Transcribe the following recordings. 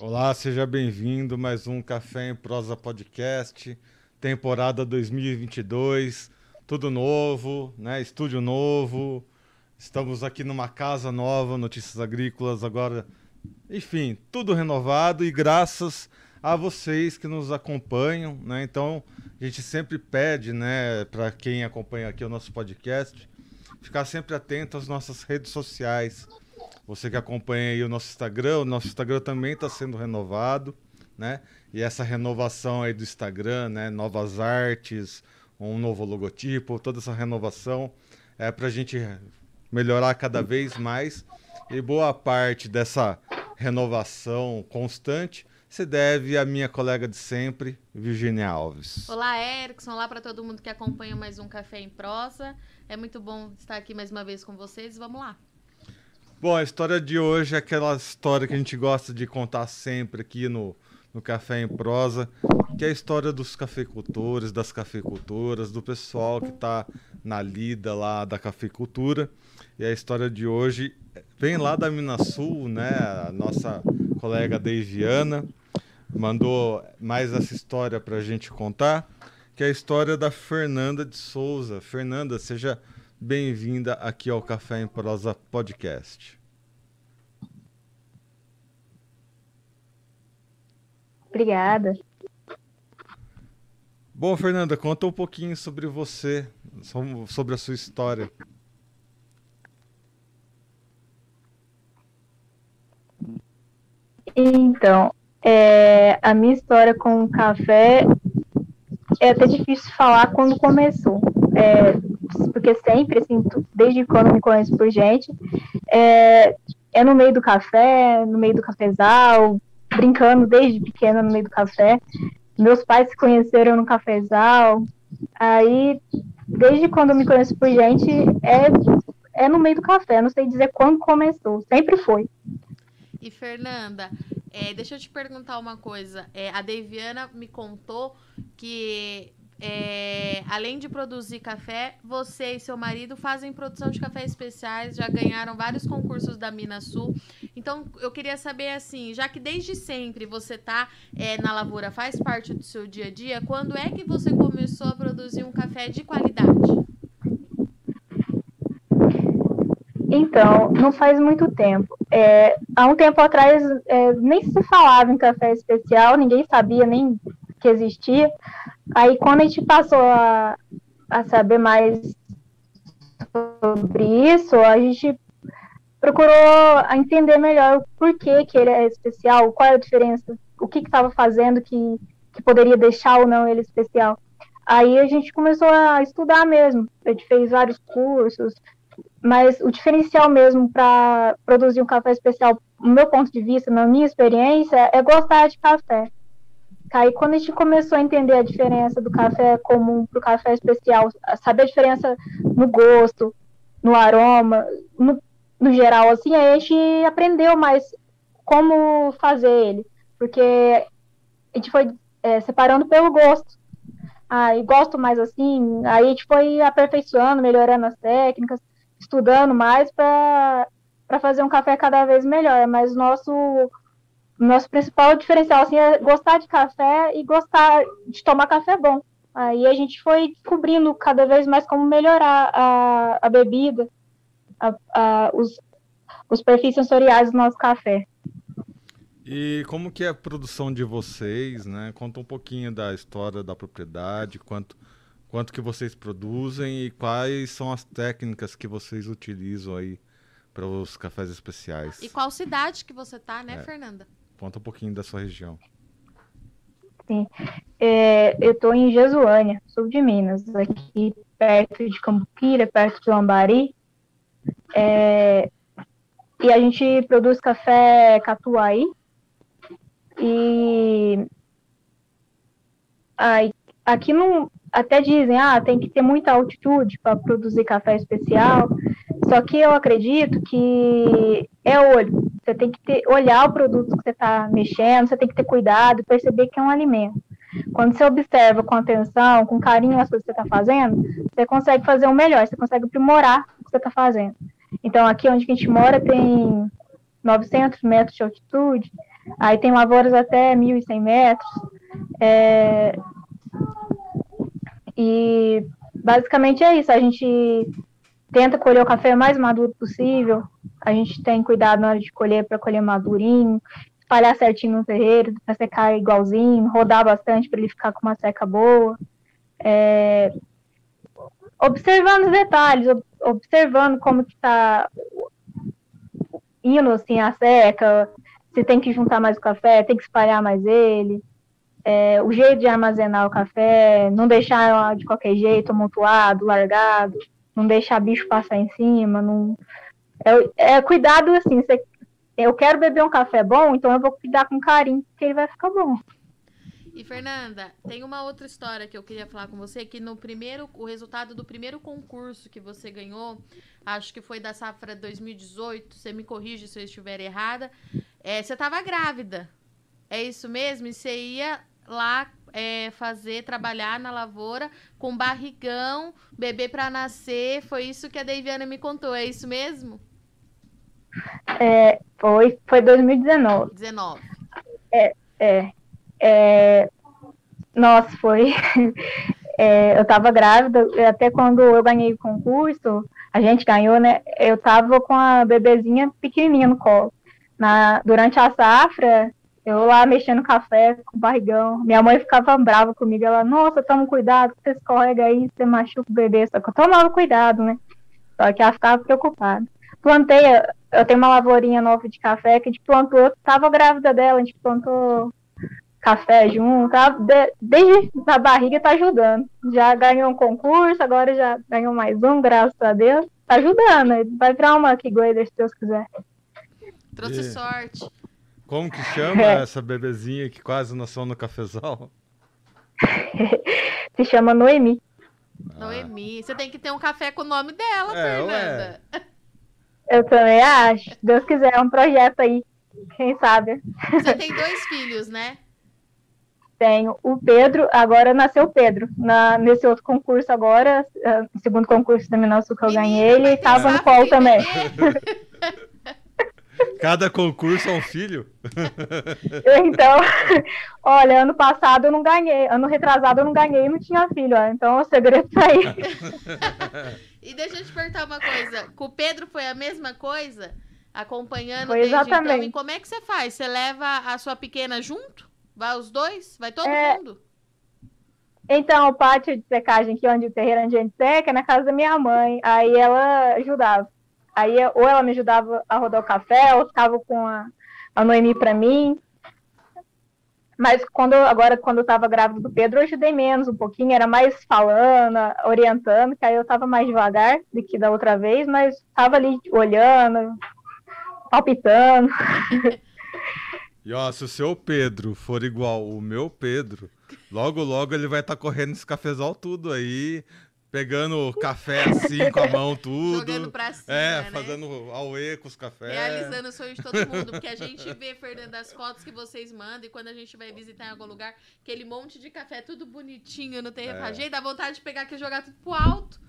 Olá, seja bem-vindo mais um Café em Prosa Podcast, temporada 2022, tudo novo, né? Estúdio novo. Estamos aqui numa casa nova, Notícias Agrícolas agora, enfim, tudo renovado e graças a vocês que nos acompanham, né? Então, a gente sempre pede, né, para quem acompanha aqui o nosso podcast, ficar sempre atento às nossas redes sociais você que acompanha aí o nosso Instagram, o nosso Instagram também está sendo renovado, né? E essa renovação aí do Instagram, né? Novas artes, um novo logotipo, toda essa renovação é para a gente melhorar cada vez mais. E boa parte dessa renovação constante se deve à minha colega de sempre, Virginia Alves. Olá, Erickson. Olá para todo mundo que acompanha mais um Café em Prosa. É muito bom estar aqui mais uma vez com vocês. Vamos lá. Bom, a história de hoje é aquela história que a gente gosta de contar sempre aqui no, no Café em Prosa, que é a história dos cafeicultores, das cafeicultoras, do pessoal que está na lida lá da cafeicultura. E a história de hoje vem lá da Minas Sul, né? A nossa colega Deiviana mandou mais essa história para a gente contar, que é a história da Fernanda de Souza. Fernanda, seja bem-vinda aqui ao Café em Prosa Podcast. Obrigada. Bom, Fernanda, conta um pouquinho sobre você, sobre a sua história. Então, é, a minha história com o café é até difícil falar quando começou. É, porque sempre, assim, desde quando me conheço por gente, é, é no meio do café, no meio do cafezal, brincando desde pequena no meio do café. Meus pais se conheceram no cafezal. Aí, desde quando me conheço por gente, é, é no meio do café. Não sei dizer quando começou, sempre foi. E Fernanda, é, deixa eu te perguntar uma coisa. É, a Deviana me contou que é, além de produzir café, você e seu marido fazem produção de café especiais, já ganharam vários concursos da Minas Sul. Então, eu queria saber, assim, já que desde sempre você está é, na lavoura, faz parte do seu dia a dia, quando é que você começou a produzir um café de qualidade? Então, não faz muito tempo. É, há um tempo atrás, é, nem se falava em café especial, ninguém sabia nem que existia. Aí quando a gente passou a, a saber mais sobre isso, a gente procurou entender melhor o porquê que ele é especial, qual é a diferença, o que estava fazendo que, que poderia deixar ou não ele especial. Aí a gente começou a estudar mesmo, a gente fez vários cursos, mas o diferencial mesmo para produzir um café especial, no meu ponto de vista, na minha experiência, é gostar de café. Aí quando a gente começou a entender a diferença do café comum para o café especial, saber a diferença no gosto, no aroma, no, no geral, assim, aí a gente aprendeu mais como fazer ele, porque a gente foi é, separando pelo gosto. Ah, e gosto mais assim, aí a gente foi aperfeiçoando, melhorando as técnicas, estudando mais para fazer um café cada vez melhor, mas nosso nosso principal diferencial assim, é gostar de café e gostar de tomar café bom. Aí a gente foi descobrindo cada vez mais como melhorar a, a bebida, a, a, os, os perfis sensoriais do nosso café. E como que é a produção de vocês, né? Conta um pouquinho da história da propriedade, quanto, quanto que vocês produzem e quais são as técnicas que vocês utilizam aí para os cafés especiais. E qual cidade que você tá, né, é. Fernanda? Conta um pouquinho da sua região. Sim. É, eu estou em Jesuânia, sul de Minas, aqui perto de Cambuquira, perto de Lambari. É, e a gente produz café catuai. E aí, aqui não, até dizem, ah, tem que ter muita altitude para produzir café especial. Só que eu acredito que é olho. Você tem que ter, olhar o produto que você está mexendo, você tem que ter cuidado, perceber que é um alimento. Quando você observa com atenção, com carinho as coisas que você está fazendo, você consegue fazer o melhor, você consegue aprimorar o que você está fazendo. Então, aqui onde a gente mora tem 900 metros de altitude, Aí tem lavouras até 1.100 metros. É, e basicamente é isso. A gente tenta colher o café mais maduro possível. A gente tem cuidado na hora de colher para colher madurinho, espalhar certinho no terreiro, para secar igualzinho, rodar bastante para ele ficar com uma seca boa. É, observando os detalhes, observando como que está indo assim a seca, se tem que juntar mais o café, tem que espalhar mais ele, é, o jeito de armazenar o café, não deixar de qualquer jeito amontoado, largado, não deixar bicho passar em cima, não é, é cuidado assim, você, eu quero beber um café bom, então eu vou cuidar com carinho, porque ele vai ficar bom. E Fernanda, tem uma outra história que eu queria falar com você, que no primeiro, o resultado do primeiro concurso que você ganhou, acho que foi da safra 2018, você me corrige se eu estiver errada, é, você estava grávida. É isso mesmo? E você ia lá é, fazer, trabalhar na lavoura com barrigão, bebê para nascer. Foi isso que a Deiviana me contou, é isso mesmo? É, foi, foi 2019. 19. É, é. É, nossa, foi. É, eu tava grávida, até quando eu ganhei o concurso, a gente ganhou, né? Eu tava com a bebezinha pequenininha no colo. Na, durante a safra, eu lá mexendo café com barrigão. Minha mãe ficava brava comigo. Ela, nossa, toma cuidado, você escorrega aí, você machuca o bebê. Só que eu tomava cuidado, né? Só que ela ficava preocupada. Plantei, eu tenho uma lavourinha nova de café que a gente plantou, tava grávida dela, a gente plantou café junto, tá? De, desde a barriga tá ajudando. Já ganhou um concurso, agora já ganhou mais um, graças a Deus. Tá ajudando, vai virar uma que Grader, se Deus quiser. Trouxe e... sorte. Como que chama essa bebezinha que quase nasceu no cafezal? se chama Noemi. Ah. Noemi. Você tem que ter um café com o nome dela, é, Fernanda. Ué. Eu também acho. Se Deus quiser, é um projeto aí. Quem sabe? Você tem dois filhos, né? Tenho o Pedro, agora nasceu o Pedro. Na, nesse outro concurso agora, uh, segundo concurso da Minasul que eu ganhei, ele estava no colo também. Cada concurso é um filho? então, olha, ano passado eu não ganhei, ano retrasado eu não ganhei e não tinha filho, ó, então o segredo tá aí. e deixa eu te perguntar uma coisa, com o Pedro foi a mesma coisa? Acompanhando foi exatamente. então, e como é que você faz? Você leva a sua pequena junto? Vai os dois? Vai todo é... mundo? Então, o pátio de secagem aqui onde o terreiro onde a gente seca é na casa da minha mãe. Aí ela ajudava. Aí ou ela me ajudava a rodar o café, ou ficava com a, a Noemi para mim. Mas quando agora, quando eu estava grávida do Pedro, eu ajudei menos um pouquinho, era mais falando, orientando, que aí eu estava mais devagar do que da outra vez, mas estava ali olhando, palpitando. E ó, se o seu Pedro for igual o meu Pedro, logo, logo ele vai estar tá correndo esse cafezal tudo aí, pegando café assim com a mão, tudo. Jogando pra cima, É, né? fazendo auê com os cafés. Realizando o sonho de todo mundo. Porque a gente vê, Fernando, as fotos que vocês mandam e quando a gente vai visitar em algum lugar, aquele monte de café tudo bonitinho no terreno. É. Gente, dá vontade de pegar aqui e jogar tudo pro alto.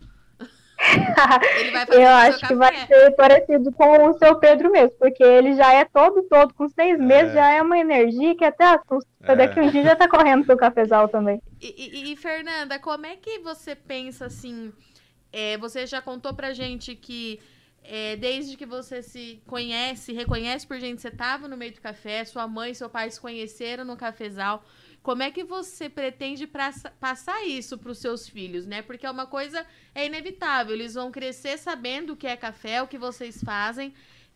ele vai fazer Eu acho que vai ser parecido com o seu Pedro mesmo, porque ele já é todo, todo, com seis é. meses, já é uma energia que até assusta. É. Daqui um dia já tá correndo pro cafezal também. E, e, e, Fernanda, como é que você pensa assim? É, você já contou pra gente que é, desde que você se conhece, reconhece por gente, você tava no meio do café, sua mãe e seu pai se conheceram no cafezal. Como é que você pretende passar isso para os seus filhos, né? Porque é uma coisa é inevitável, eles vão crescer sabendo o que é café, o que vocês fazem.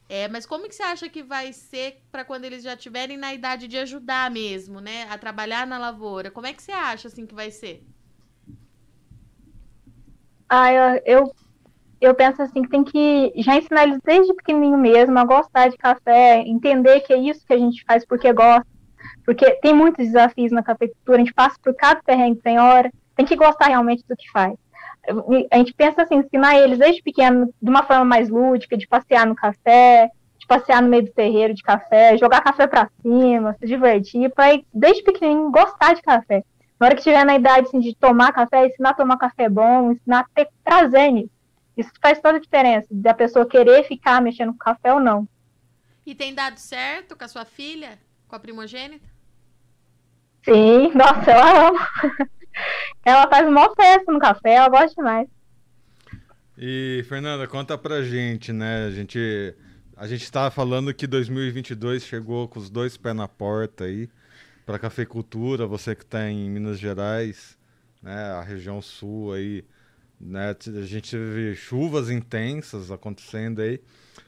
É, mas como que você acha que vai ser para quando eles já estiverem na idade de ajudar mesmo, né, a trabalhar na lavoura? Como é que você acha assim que vai ser? Ah, eu, eu, eu penso assim que tem que já ensinar eles desde pequenininho mesmo a gostar de café, entender que é isso que a gente faz porque gosta, porque tem muitos desafios na cafeicultura, a gente passa por cada terreno tem hora, tem que gostar realmente do que faz. A gente pensa assim, ensinar eles desde pequeno de uma forma mais lúdica, de passear no café, de passear no meio do terreiro de café, jogar café para cima, se divertir, para desde pequenininho gostar de café. Na hora que estiver na idade assim, de tomar café, ensinar a tomar café bom, ensinar a ter prazer nisso. Isso faz toda a diferença, da pessoa querer ficar mexendo com café ou não. E tem dado certo com a sua filha? com a primogênita? Sim, nossa, ela ama. ela faz uma festa no café, ela gosta demais. E, Fernanda, conta pra gente, né? A gente a gente estava falando que 2022 chegou com os dois pés na porta aí para cafeicultura, você que está em Minas Gerais, né, a região sul aí, né, a gente teve chuvas intensas acontecendo aí.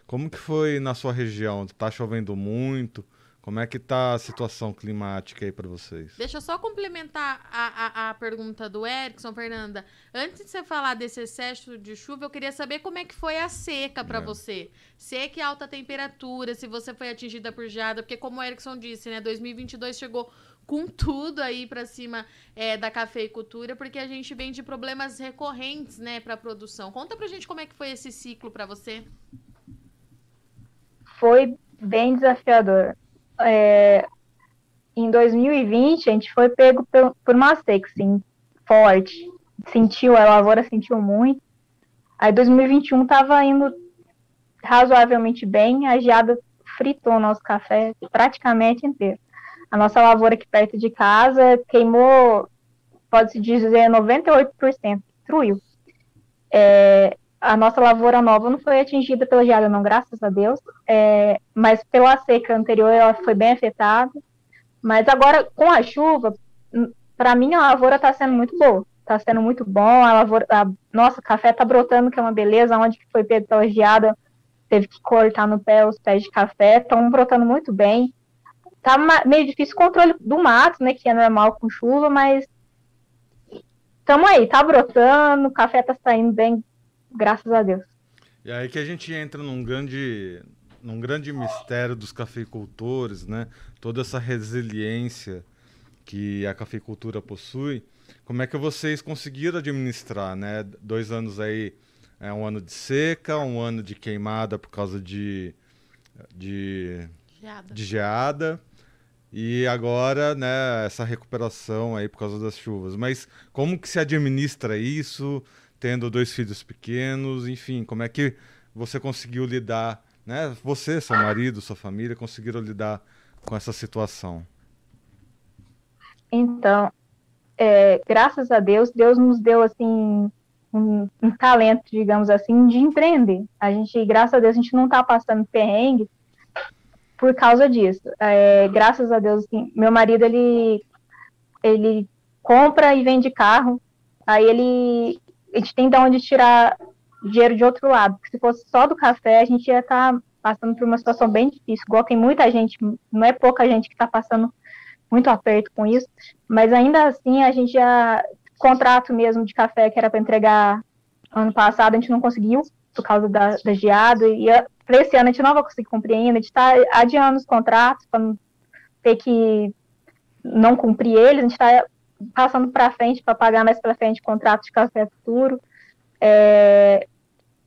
Como que foi na sua região? Está chovendo muito? Como é que tá a situação climática aí para vocês? Deixa eu só complementar a, a, a, pergunta do Erickson, Fernanda. Antes de você falar desse excesso de chuva, eu queria saber como é que foi a seca para é. você. Seca e alta temperatura, se você foi atingida por geada, porque como o Erickson disse, né, 2022 chegou com tudo aí para cima é, da cafeicultura, porque a gente vem de problemas recorrentes, né, para produção. Conta pra gente como é que foi esse ciclo para você. Foi bem desafiador é, em 2020 a gente foi pego por, uma seca, assim, forte. Sentiu, a lavoura sentiu muito. Aí 2021 tava indo razoavelmente bem, a geada fritou o nosso café praticamente inteiro. A nossa lavoura aqui perto de casa queimou, pode-se dizer, 98%, destruiu. É, a nossa lavoura nova não foi atingida pela geada, não, graças a Deus, é, mas pela seca anterior ela foi bem afetada. Mas agora, com a chuva, para mim a lavoura está sendo muito boa. Está sendo muito bom. A lavoura, a, nossa, café está brotando, que é uma beleza. Onde foi pego pela geada, teve que cortar no pé os pés de café. Estão brotando muito bem. Tá meio difícil o controle do mato, né? Que é normal com chuva, mas estamos aí, tá brotando, o café tá saindo bem graças a Deus. E aí que a gente entra num grande, num grande mistério dos cafeicultores, né? Toda essa resiliência que a cafeicultura possui. Como é que vocês conseguiram administrar, né? Dois anos aí, é um ano de seca, um ano de queimada por causa de de geada. de geada e agora, né, essa recuperação aí por causa das chuvas. Mas como que se administra isso? tendo dois filhos pequenos, enfim, como é que você conseguiu lidar, né? Você, seu marido, sua família conseguiram lidar com essa situação? Então, é, graças a Deus, Deus nos deu assim um, um, talento, digamos assim, de empreender. A gente, graças a Deus, a gente não está passando perrengue por causa disso. É, graças a Deus, assim, meu marido ele ele compra e vende carro. Aí ele a gente tem de onde tirar dinheiro de outro lado. Porque se fosse só do café, a gente ia estar tá passando por uma situação bem difícil. Igual tem muita gente, não é pouca gente que está passando muito aperto com isso, mas ainda assim a gente já contrato mesmo de café que era para entregar ano passado a gente não conseguiu por causa da, da geada e para esse ano a gente não vai conseguir cumprir ainda, a gente está adiando os contratos para não ter que não cumprir eles, a gente está passando para frente para pagar mais para frente contratos de café futuro. É,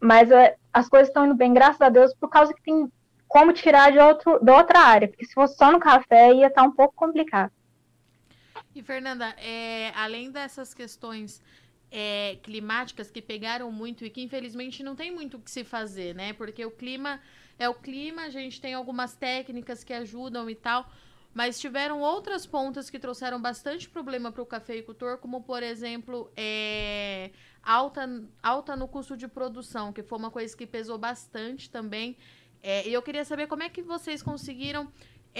mas é, as coisas estão indo bem, graças a Deus, por causa que tem como tirar de, outro, de outra área, porque se fosse só no café ia estar tá um pouco complicado. E Fernanda, é, além dessas questões é, climáticas que pegaram muito e que infelizmente não tem muito o que se fazer, né? Porque o clima é o clima, a gente tem algumas técnicas que ajudam e tal. Mas tiveram outras pontas que trouxeram bastante problema para o cafeicultor, como, por exemplo, é, alta, alta no custo de produção, que foi uma coisa que pesou bastante também. É, e eu queria saber como é que vocês conseguiram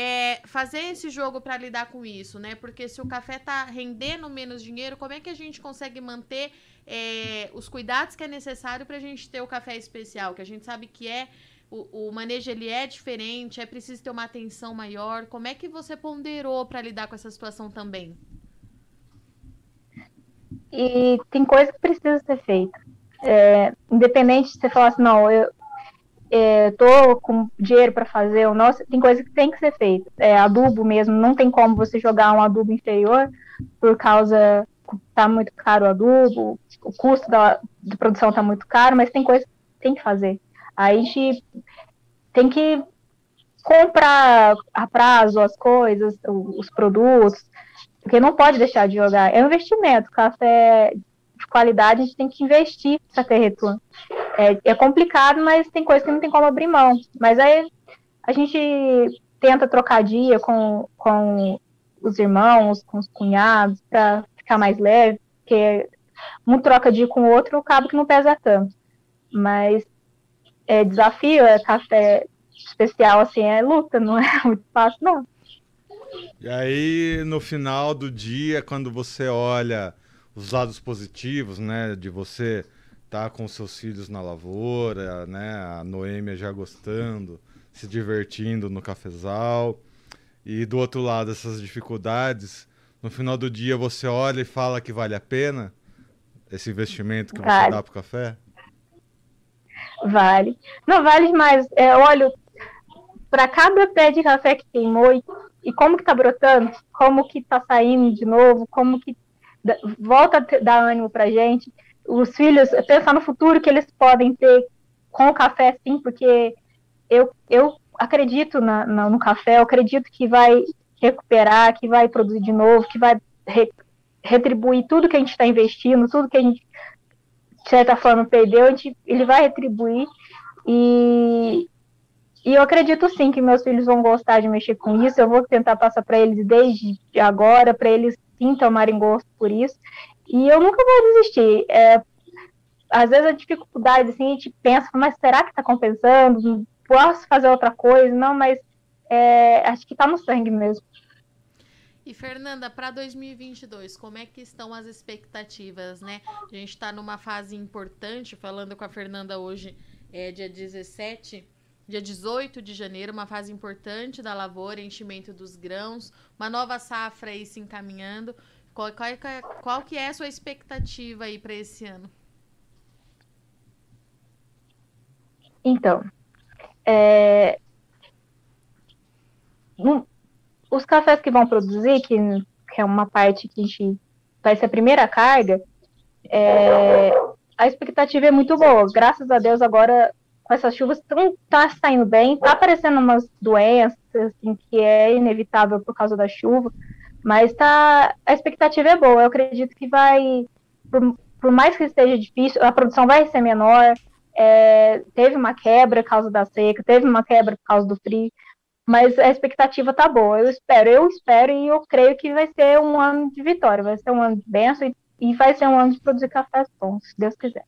é, fazer esse jogo para lidar com isso, né? Porque se o café está rendendo menos dinheiro, como é que a gente consegue manter é, os cuidados que é necessário para a gente ter o café especial, que a gente sabe que é o, o, manejo ele é diferente, é preciso ter uma atenção maior. Como é que você ponderou para lidar com essa situação também? E tem coisa que precisa ser feita. É, independente de você falar assim, não, eu é, tô com dinheiro para fazer ou não, tem coisa que tem que ser feita. É, adubo mesmo, não tem como você jogar um adubo inferior por causa tá muito caro o adubo, o custo da, produção tá muito caro, mas tem coisa que tem que fazer. Aí a gente tem que comprar a prazo as coisas, os produtos, porque não pode deixar de jogar. É um investimento. Café de qualidade a gente tem que investir para ter retorno. É, é, complicado, mas tem coisas que não tem como abrir mão. Mas aí a gente tenta trocar dia com, com os irmãos, com os cunhados, para ficar mais leve, porque um troca dia com o outro, acaba que não pesa tanto. Mas é desafio, é café especial, assim, é luta, não é muito fácil, não. E aí, no final do dia, quando você olha os lados positivos, né, de você tá com seus filhos na lavoura, né, a Noêmia já gostando, se divertindo no cafezal, e do outro lado essas dificuldades, no final do dia você olha e fala que vale a pena esse investimento que vale. você dá para o café? Vale. Não vale mais. É, olha, para cada pé de café que queimou e, e como que tá brotando, como que tá saindo de novo, como que volta a dar ânimo pra gente. Os filhos, pensar no futuro que eles podem ter com o café, sim, porque eu, eu acredito na, na, no café, eu acredito que vai recuperar, que vai produzir de novo, que vai re, retribuir tudo que a gente está investindo, tudo que a gente, de certa forma, perdeu, a gente, ele vai retribuir. E, e eu acredito sim que meus filhos vão gostar de mexer com isso. Eu vou tentar passar para eles desde agora, para eles sim tomarem gosto por isso. E eu nunca vou desistir. É, às vezes a dificuldade, assim, a gente pensa, mas será que está compensando? Posso fazer outra coisa? Não, mas é, acho que está no sangue mesmo. E Fernanda, para 2022, como é que estão as expectativas, né? A gente está numa fase importante, falando com a Fernanda hoje, é dia 17, dia 18 de janeiro, uma fase importante da lavoura, enchimento dos grãos, uma nova safra aí se encaminhando. Qual, qual, qual que é a sua expectativa aí para esse ano? Então, é, os cafés que vão produzir, que, que, é uma parte que a gente vai ser a primeira carga, é, a expectativa é muito boa. Graças a Deus, agora com essas chuvas não tá saindo bem, tá aparecendo umas doenças assim, que é inevitável por causa da chuva, mas tá a expectativa é boa. Eu acredito que vai, por, por mais que esteja difícil, a produção vai ser menor. É, teve uma quebra por causa da seca, teve uma quebra por causa do frio, mas a expectativa tá boa. Eu espero, eu espero e eu creio que vai ser um ano de vitória, vai ser um ano de bênção e, e vai ser um ano de produzir cafés bons, se Deus quiser.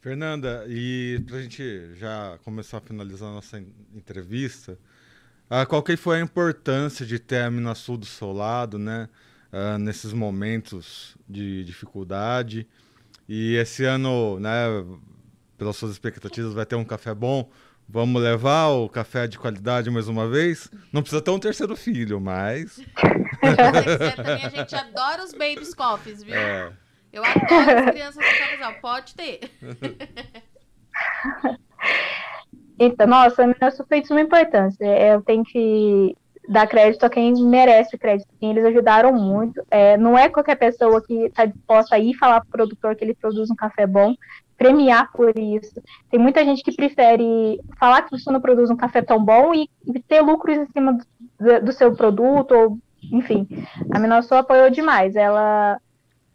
Fernanda, e para a gente já começar a finalizar a nossa entrevista, uh, qual que foi a importância de ter a Minasul do seu lado, né? Uh, nesses momentos de dificuldade. E esse ano, né, pelas suas expectativas, vai ter um café bom. Vamos levar o café de qualidade mais uma vez? Não precisa ter um terceiro filho, mas. também a gente adora os babies coffees, viu? É. Eu adoro as crianças no casal. Pode ter. Então, nossa, meus sofridos são uma importância. É, eu tenho que dar crédito a quem merece crédito. Eles ajudaram muito. É, não é qualquer pessoa que está disposta a ir falar para o produtor que ele produz um café bom, premiar por isso. Tem muita gente que prefere falar que você não produz um café tão bom e, ter lucros em cima do, do, seu produto, ou enfim. A Minasul apoiou demais. Ela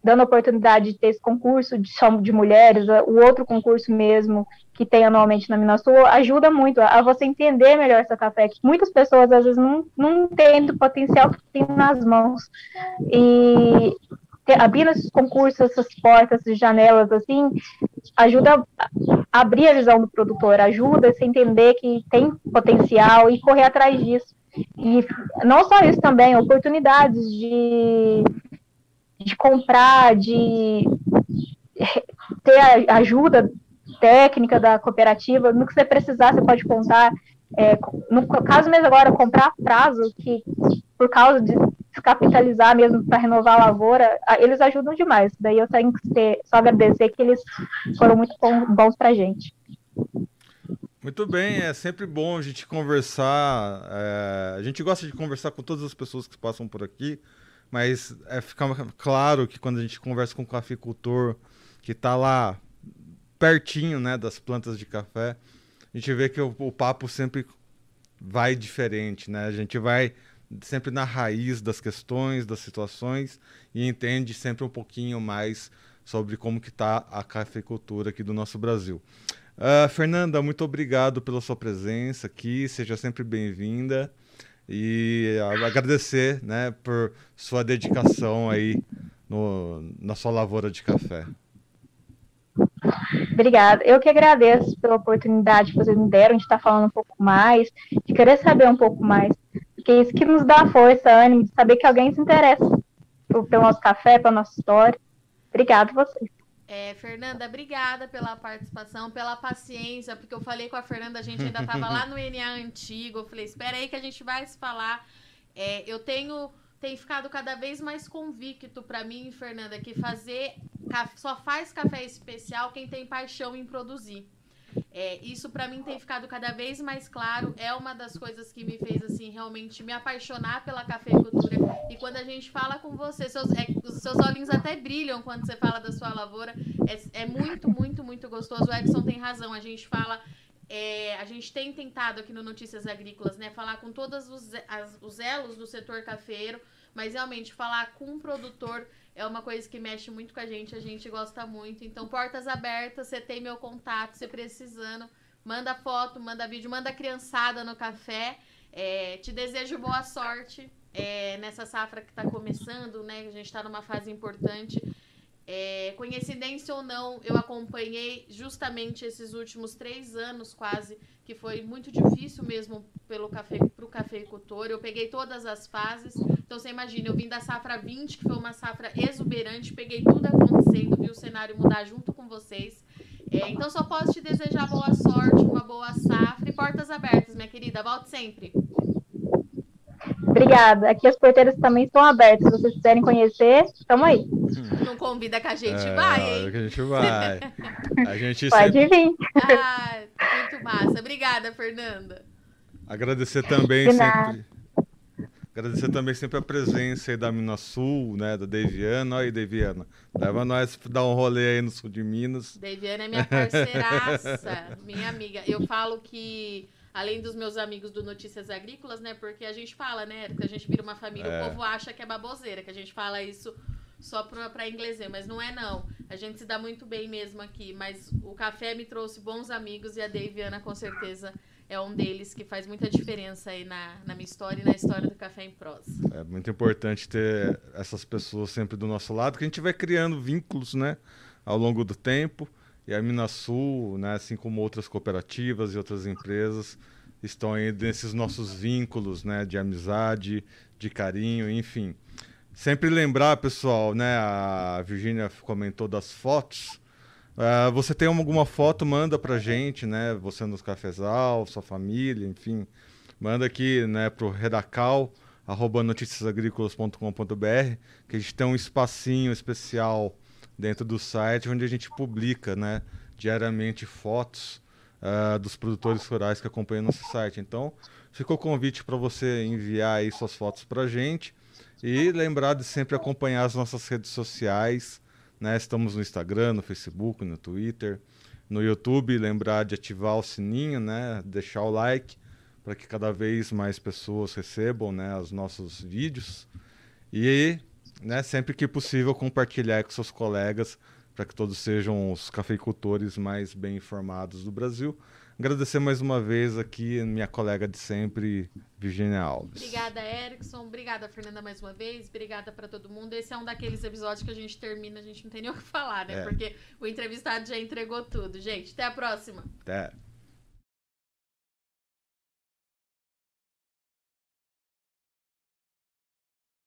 dando a oportunidade de ter esse concurso de, de mulheres, o outro concurso mesmo que tem anualmente na Minasul, ajuda muito a, você entender melhor essa café, que muitas pessoas às vezes não, não entendem o potencial que tem nas mãos. E ter, abrindo esses concursos, essas portas, essas janelas, assim, ajuda a abrir a visão do produtor, ajuda a entender que tem potencial e correr atrás disso. E não só isso também, oportunidades de de comprar, de ter ajuda técnica da cooperativa, no que você precisar, você pode contar. É, no caso mesmo agora, comprar prazo, que por causa de descapitalizar mesmo para renovar a lavoura, eles ajudam demais. Daí eu tenho que ter, só agradecer que eles foram muito bons para a gente. Muito bem, é sempre bom a gente conversar. É, a gente gosta de conversar com todas as pessoas que passam por aqui, mas é, fica claro que quando a gente conversa com o cafeicultor que está lá pertinho né, das plantas de café, a gente vê que o, o, papo sempre vai diferente, né? A gente vai sempre na raiz das questões, das situações e entende sempre um pouquinho mais sobre como que está a cafeicultura aqui do nosso Brasil. Uh, Fernanda, muito obrigado pela sua presença aqui, seja sempre bem-vinda e agradecer né, por sua dedicação aí no, na sua lavoura de café. Obrigada. Eu que agradeço pela oportunidade que vocês me deram de estar falando um pouco mais, de querer saber um pouco mais, porque é isso que nos dá força, ânimo, de saber que alguém se interessa pelo nosso café, pela nossa história. Obrigada a vocês. É, Fernanda, obrigada pela participação, pela paciência, porque eu falei com a Fernanda, a gente ainda estava lá no NA antigo. Eu falei, espera aí que a gente vai se falar. É, eu tenho tem ficado cada vez mais convicto para mim, Fernanda, que fazer só faz café especial quem tem paixão em produzir. É, isso para mim tem ficado cada vez mais claro. É uma das coisas que me fez assim realmente me apaixonar pela cafeicultura. E quando a gente fala com você, seus, é, os seus olhinhos até brilham quando você fala da sua lavoura. É, é muito, muito, muito gostoso. O Edson tem razão. A gente fala é, a gente tem tentado aqui no Notícias Agrícolas, né, falar com todos os, as, os elos do setor cafeiro, mas realmente falar com um produtor é uma coisa que mexe muito com a gente, a gente gosta muito. Então, portas abertas, você tem meu contato, você precisando, manda foto, manda vídeo, manda criançada no café. É, te desejo boa sorte é, nessa safra que está começando, né? A gente está numa fase importante. É, coincidência ou não, eu acompanhei justamente esses últimos três anos quase, que foi muito difícil mesmo pelo café, pro cafeicultor. Eu peguei todas as fases. Então você imagina, eu vim da safra 20, que foi uma safra exuberante, peguei tudo acontecendo, vi o cenário mudar junto com vocês. É, então só posso te desejar boa sorte, uma boa safra e portas abertas, minha querida. Volte sempre. Obrigada. Aqui as porteiras também estão abertas. Se vocês quiserem conhecer, estamos aí. Não convida que a gente é, vai, hein? que a gente vai. A gente Pode sempre... vir. Ah, muito massa. Obrigada, Fernanda. Agradecer também sempre. Agradecer também sempre a presença aí da Minas Sul, né? Da Deviana. Olha aí, Deviana. Leva nós dar um rolê aí no sul de Minas. Deviana é minha parceiraça, minha amiga. Eu falo que além dos meus amigos do Notícias Agrícolas, né? Porque a gente fala, né, que a gente vira uma família, é. o povo acha que é baboseira, que a gente fala isso só pra, pra inglês, mas não é não. A gente se dá muito bem mesmo aqui, mas o café me trouxe bons amigos e a Deiviana com certeza é um deles que faz muita diferença aí na, na minha história e na história do Café em Prosa. É muito importante ter essas pessoas sempre do nosso lado, que a gente vai criando vínculos, né, ao longo do tempo. E a Minasul, né, assim como outras cooperativas e outras empresas, estão aí nesses nossos vínculos né, de amizade, de carinho, enfim. Sempre lembrar, pessoal, né, a Virginia comentou das fotos. Uh, você tem alguma foto, manda pra gente, né? Você nos cafezal, sua família, enfim. Manda aqui né, pro redacal, arroba noticiasagricolas.com.br, que a gente tem um espacinho especial dentro do site, onde a gente publica né, diariamente fotos uh, dos produtores rurais que acompanham nosso site. Então, ficou o convite para você enviar aí suas fotos para a gente e lembrar de sempre acompanhar as nossas redes sociais. Né? Estamos no Instagram, no Facebook, no Twitter, no YouTube. Lembrar de ativar o sininho, né? deixar o like para que cada vez mais pessoas recebam né, os nossos vídeos. E né, sempre que possível, compartilhar com seus colegas para que todos sejam os cafeicultores mais bem informados do Brasil. Agradecer mais uma vez aqui minha colega de sempre, Virginia Alves. Obrigada, Erickson. Obrigada, Fernanda, mais uma vez. Obrigada para todo mundo. Esse é um daqueles episódios que a gente termina, a gente não tem nem o que falar, né? É. Porque o entrevistado já entregou tudo. Gente, até a próxima. Até.